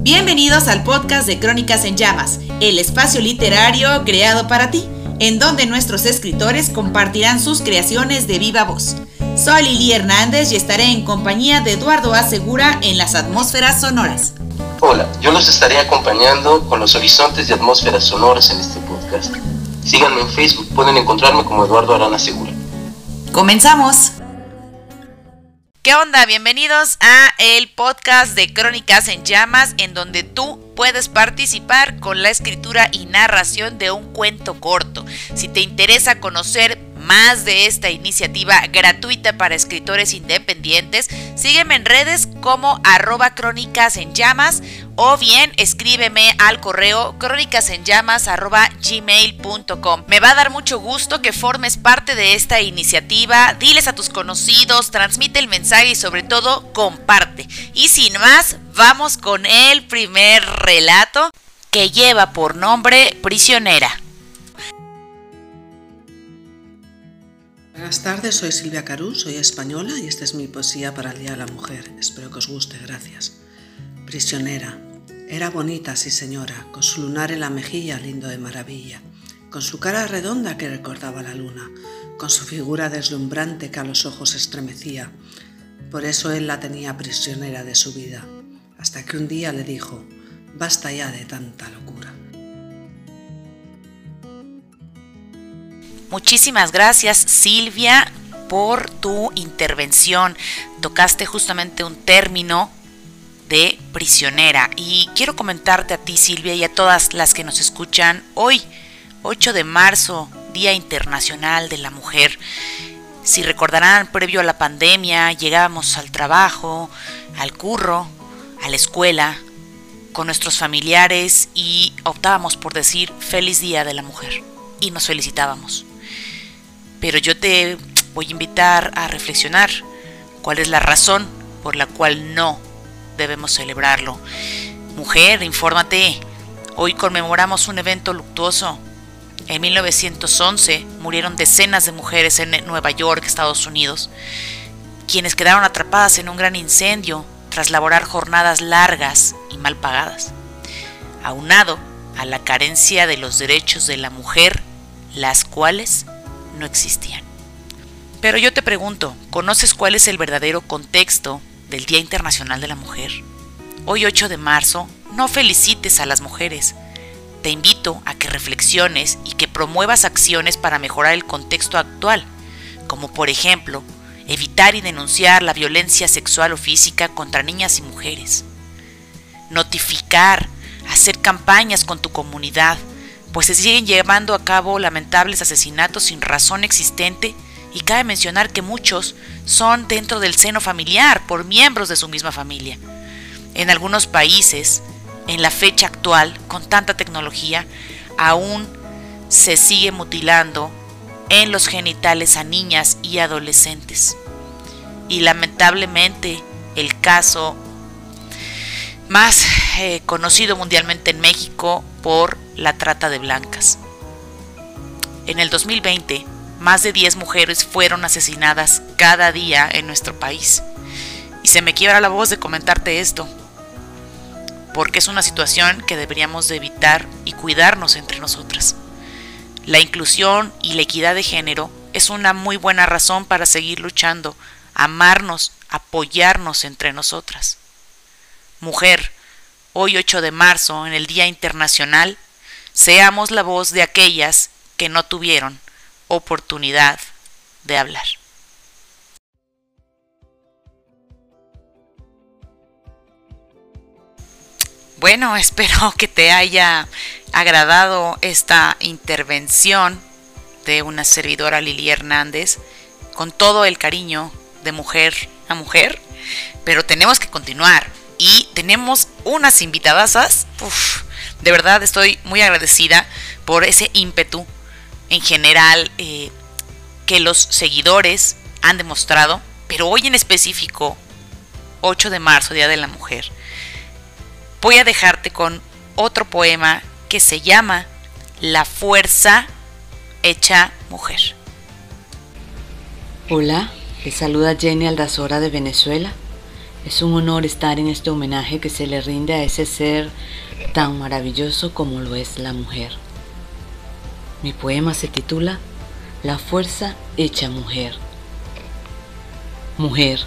Bienvenidos al podcast de Crónicas en Llamas, el espacio literario creado para ti, en donde nuestros escritores compartirán sus creaciones de viva voz. Soy Lili Hernández y estaré en compañía de Eduardo Asegura en las atmósferas sonoras. Hola, yo los estaré acompañando con los horizontes de atmósferas sonoras en este podcast. Síganme en Facebook, pueden encontrarme como Eduardo Arana Segura. ¡Comenzamos! ¿Qué onda? Bienvenidos a el podcast de Crónicas en Llamas, en donde tú puedes participar con la escritura y narración de un cuento corto. Si te interesa conocer más de esta iniciativa gratuita para escritores independientes, sígueme en redes como arroba crónicas en llamas o bien escríbeme al correo gmail.com. Me va a dar mucho gusto que formes parte de esta iniciativa, diles a tus conocidos, transmite el mensaje y sobre todo comparte. Y sin más, vamos con el primer relato que lleva por nombre Prisionera. Buenas tardes, soy Silvia Carú, soy española y esta es mi poesía para el Día de la Mujer. Espero que os guste, gracias. Prisionera. Era bonita, sí señora, con su lunar en la mejilla lindo de maravilla, con su cara redonda que recordaba la luna, con su figura deslumbrante que a los ojos estremecía. Por eso él la tenía prisionera de su vida, hasta que un día le dijo, basta ya de tanta locura. Muchísimas gracias Silvia por tu intervención. Tocaste justamente un término de prisionera y quiero comentarte a ti Silvia y a todas las que nos escuchan hoy, 8 de marzo, Día Internacional de la Mujer. Si recordarán, previo a la pandemia llegábamos al trabajo, al curro, a la escuela, con nuestros familiares y optábamos por decir feliz Día de la Mujer y nos felicitábamos. Pero yo te voy a invitar a reflexionar cuál es la razón por la cual no debemos celebrarlo. Mujer, infórmate. Hoy conmemoramos un evento luctuoso. En 1911 murieron decenas de mujeres en Nueva York, Estados Unidos, quienes quedaron atrapadas en un gran incendio tras laborar jornadas largas y mal pagadas. Aunado a la carencia de los derechos de la mujer, las cuales no existían. Pero yo te pregunto, ¿conoces cuál es el verdadero contexto del Día Internacional de la Mujer? Hoy 8 de marzo, no felicites a las mujeres. Te invito a que reflexiones y que promuevas acciones para mejorar el contexto actual, como por ejemplo, evitar y denunciar la violencia sexual o física contra niñas y mujeres. Notificar, hacer campañas con tu comunidad, pues se siguen llevando a cabo lamentables asesinatos sin razón existente y cabe mencionar que muchos son dentro del seno familiar por miembros de su misma familia. En algunos países, en la fecha actual, con tanta tecnología, aún se sigue mutilando en los genitales a niñas y adolescentes. Y lamentablemente el caso más eh, conocido mundialmente en México por la trata de blancas. En el 2020, más de 10 mujeres fueron asesinadas cada día en nuestro país. Y se me quiebra la voz de comentarte esto, porque es una situación que deberíamos de evitar y cuidarnos entre nosotras. La inclusión y la equidad de género es una muy buena razón para seguir luchando, amarnos, apoyarnos entre nosotras. Mujer, hoy 8 de marzo, en el Día Internacional, seamos la voz de aquellas que no tuvieron oportunidad de hablar. Bueno, espero que te haya agradado esta intervención de una servidora Lili Hernández con todo el cariño de mujer a mujer, pero tenemos que continuar y tenemos unas invitadasas. de verdad estoy muy agradecida por ese ímpetu en general eh, que los seguidores han demostrado, pero hoy en específico, 8 de marzo, Día de la Mujer, voy a dejarte con otro poema que se llama La fuerza hecha mujer. Hola, les saluda Jenny Aldazora de Venezuela Es un honor estar en este homenaje que se le rinde a ese ser tan maravilloso como lo es la mujer. Mi poema se titula La fuerza hecha mujer. Mujer,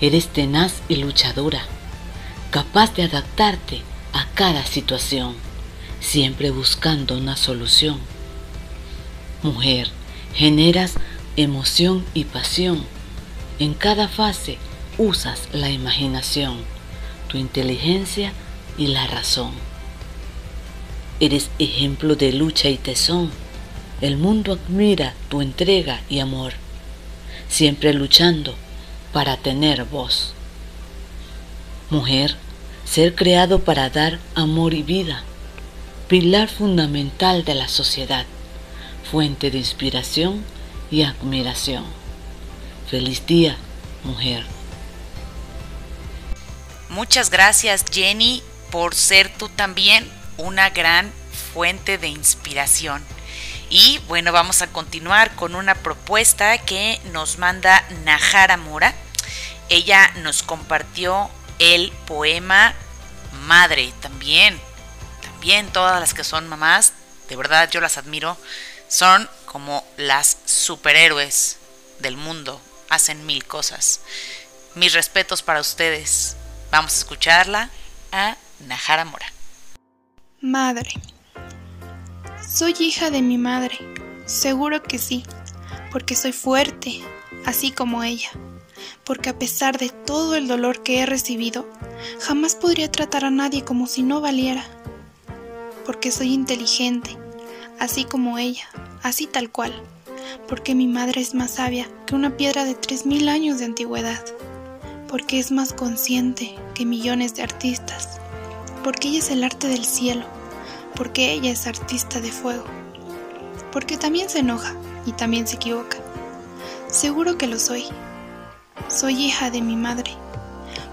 eres tenaz y luchadora, capaz de adaptarte a cada situación, siempre buscando una solución. Mujer, generas emoción y pasión. En cada fase usas la imaginación, tu inteligencia y la razón. Eres ejemplo de lucha y tesón. El mundo admira tu entrega y amor, siempre luchando para tener voz. Mujer, ser creado para dar amor y vida, pilar fundamental de la sociedad, fuente de inspiración y admiración. Feliz día, mujer. Muchas gracias Jenny por ser tú también una gran fuente de inspiración. Y bueno, vamos a continuar con una propuesta que nos manda Najara Mora. Ella nos compartió el poema Madre también. También todas las que son mamás, de verdad yo las admiro, son como las superhéroes del mundo. Hacen mil cosas. Mis respetos para ustedes. Vamos a escucharla a Najara Mora. Madre. Soy hija de mi madre, seguro que sí, porque soy fuerte, así como ella, porque a pesar de todo el dolor que he recibido, jamás podría tratar a nadie como si no valiera, porque soy inteligente, así como ella, así tal cual, porque mi madre es más sabia que una piedra de tres mil años de antigüedad, porque es más consciente que millones de artistas, porque ella es el arte del cielo, porque ella es artista de fuego, porque también se enoja y también se equivoca. Seguro que lo soy. Soy hija de mi madre,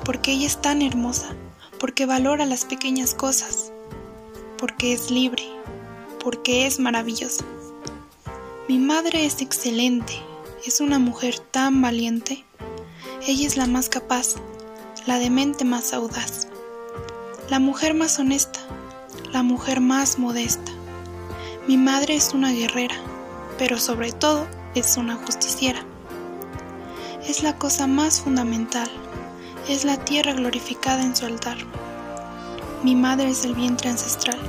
porque ella es tan hermosa, porque valora las pequeñas cosas, porque es libre, porque es maravillosa. Mi madre es excelente, es una mujer tan valiente. Ella es la más capaz, la de mente más audaz, la mujer más honesta, la mujer más modesta. Mi madre es una guerrera, pero sobre todo es una justiciera. Es la cosa más fundamental, es la tierra glorificada en su altar. Mi madre es el vientre ancestral,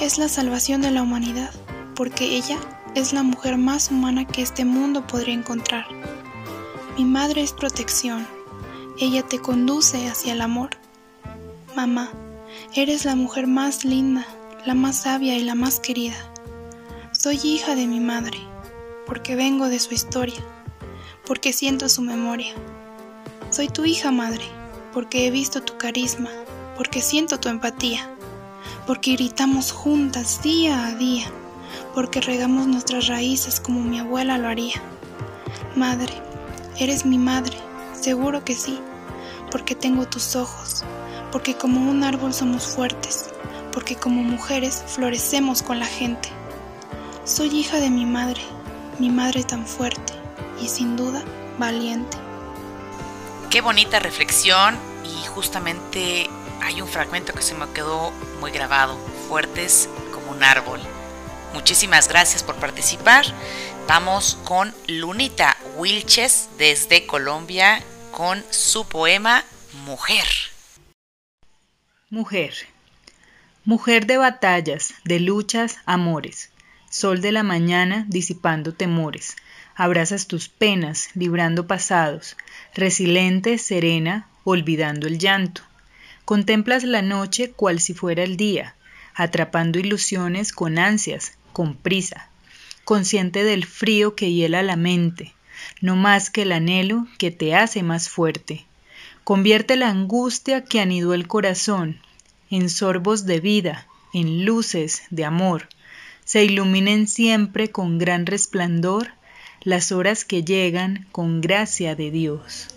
es la salvación de la humanidad, porque ella es la mujer más humana que este mundo podría encontrar. Mi madre es protección, ella te conduce hacia el amor. Mamá, Eres la mujer más linda, la más sabia y la más querida. Soy hija de mi madre, porque vengo de su historia, porque siento su memoria. Soy tu hija madre, porque he visto tu carisma, porque siento tu empatía, porque gritamos juntas día a día, porque regamos nuestras raíces como mi abuela lo haría. Madre, eres mi madre, seguro que sí, porque tengo tus ojos, porque como un árbol somos fuertes, porque como mujeres florecemos con la gente. Soy hija de mi madre, mi madre tan fuerte y sin duda valiente. Qué bonita reflexión y justamente hay un fragmento que se me quedó muy grabado, fuertes como un árbol. Muchísimas gracias por participar. Vamos con Lunita Wilches desde Colombia con su poema Mujer. Mujer. Mujer de batallas, de luchas, amores. Sol de la mañana disipando temores. Abrazas tus penas, librando pasados. Resiliente, serena, olvidando el llanto. Contemplas la noche cual si fuera el día, atrapando ilusiones con ansias, con prisa. Consciente del frío que hiela la mente, no más que el anhelo que te hace más fuerte Convierte la angustia que anidó el corazón en sorbos de vida, en luces de amor. Se iluminen siempre con gran resplandor las horas que llegan con gracia de Dios.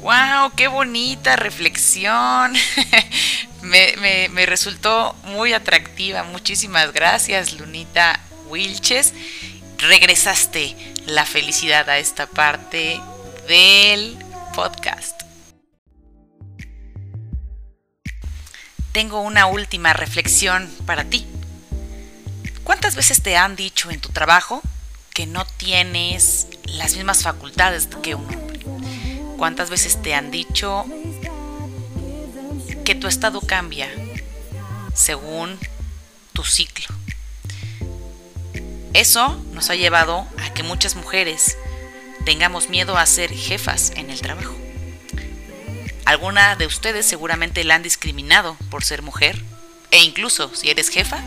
¡Wow! ¡Qué bonita reflexión! me, resultó muy atractiva. Muchísimas gracias, Lunita Wilches regresaste la felicidad a esta parte del podcast. Tengo una última reflexión para ti. ¿Cuántas veces te han dicho en tu trabajo que no tienes las mismas facultades que un hombre? ¿Cuántas veces te han dicho que tu estado cambia según tu ciclo? Eso nos ha llevado a que muchas mujeres tengamos miedo a ser jefas en el trabajo. Alguna de ustedes seguramente la han discriminado por ser mujer e incluso si eres jefa,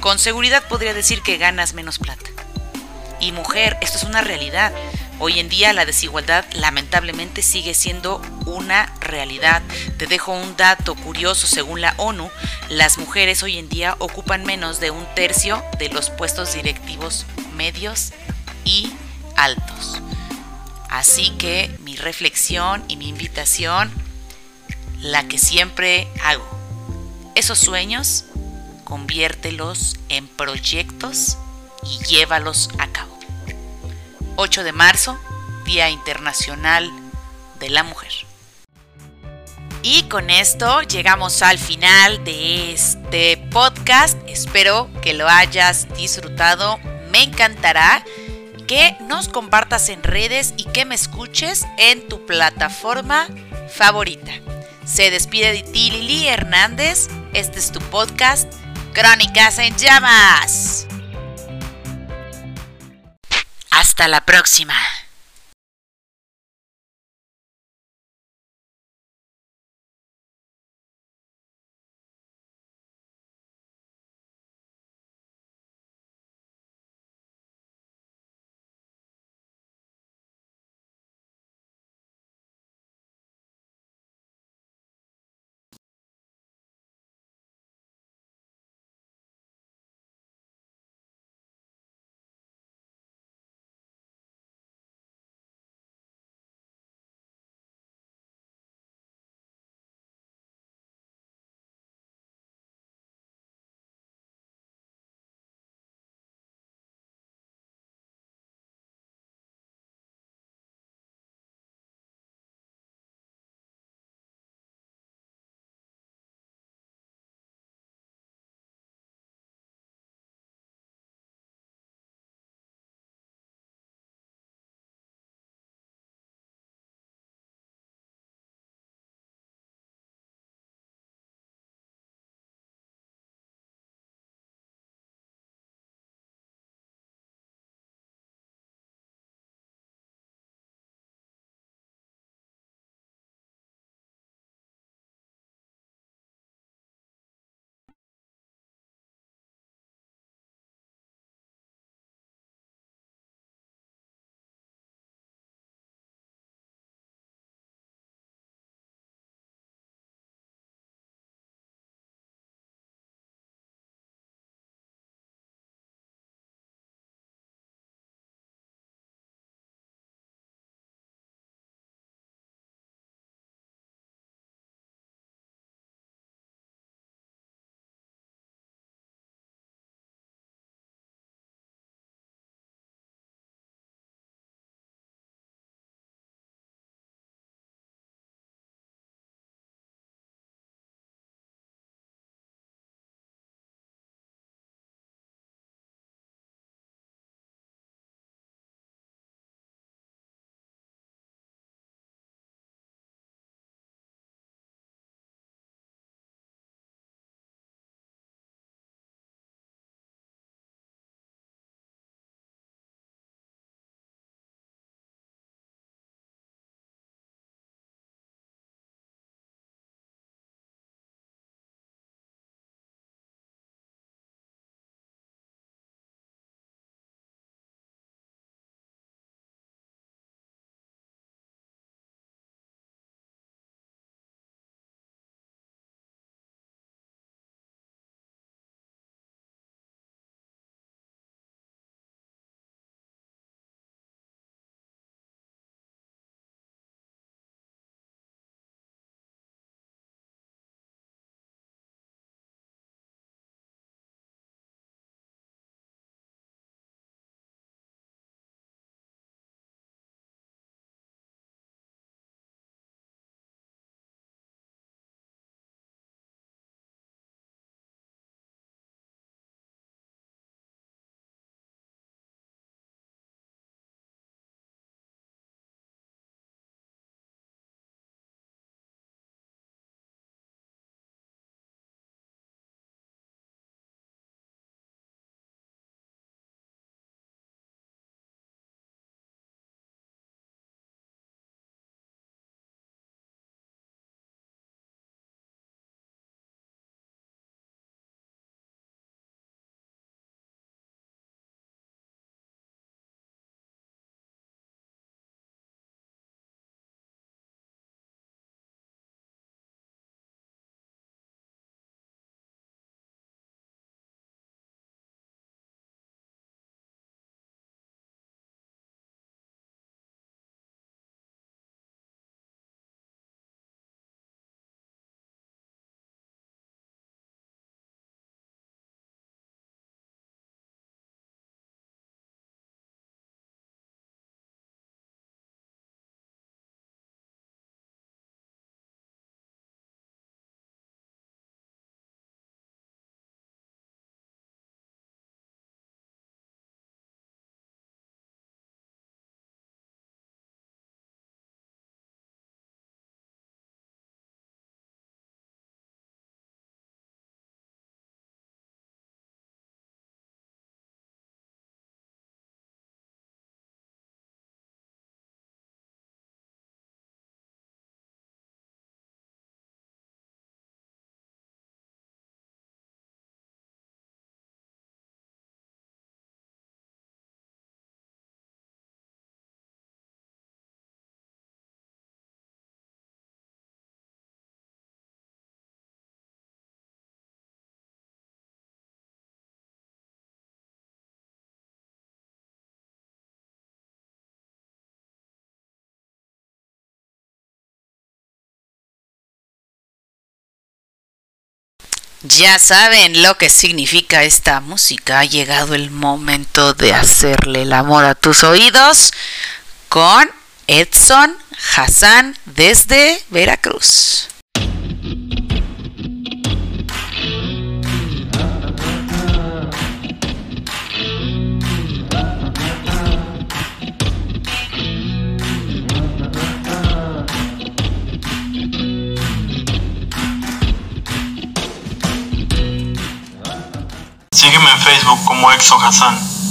con seguridad podría decir que ganas menos plata. Y mujer, esto es una realidad. Hoy en día la desigualdad lamentablemente sigue siendo una realidad. Te dejo un dato curioso, según la ONU, las mujeres hoy en día ocupan menos de un tercio de los puestos directivos medios y altos. Así que mi reflexión y mi invitación, la que siempre hago, esos sueños conviértelos en proyectos y llévalos a cabo. 8 de marzo, Día Internacional de la Mujer. Y con esto llegamos al final de este podcast. Espero que lo hayas disfrutado. Me encantará que nos compartas en redes y que me escuches en tu plataforma favorita. Se despide de ti Lili Hernández. Este es tu podcast Crónicas en llamas. Hasta la próxima. Ya saben lo que significa esta música. Ha llegado el momento de hacerle el amor a tus oídos con Edson Hassan desde Veracruz. Facebook como Exo Hassan.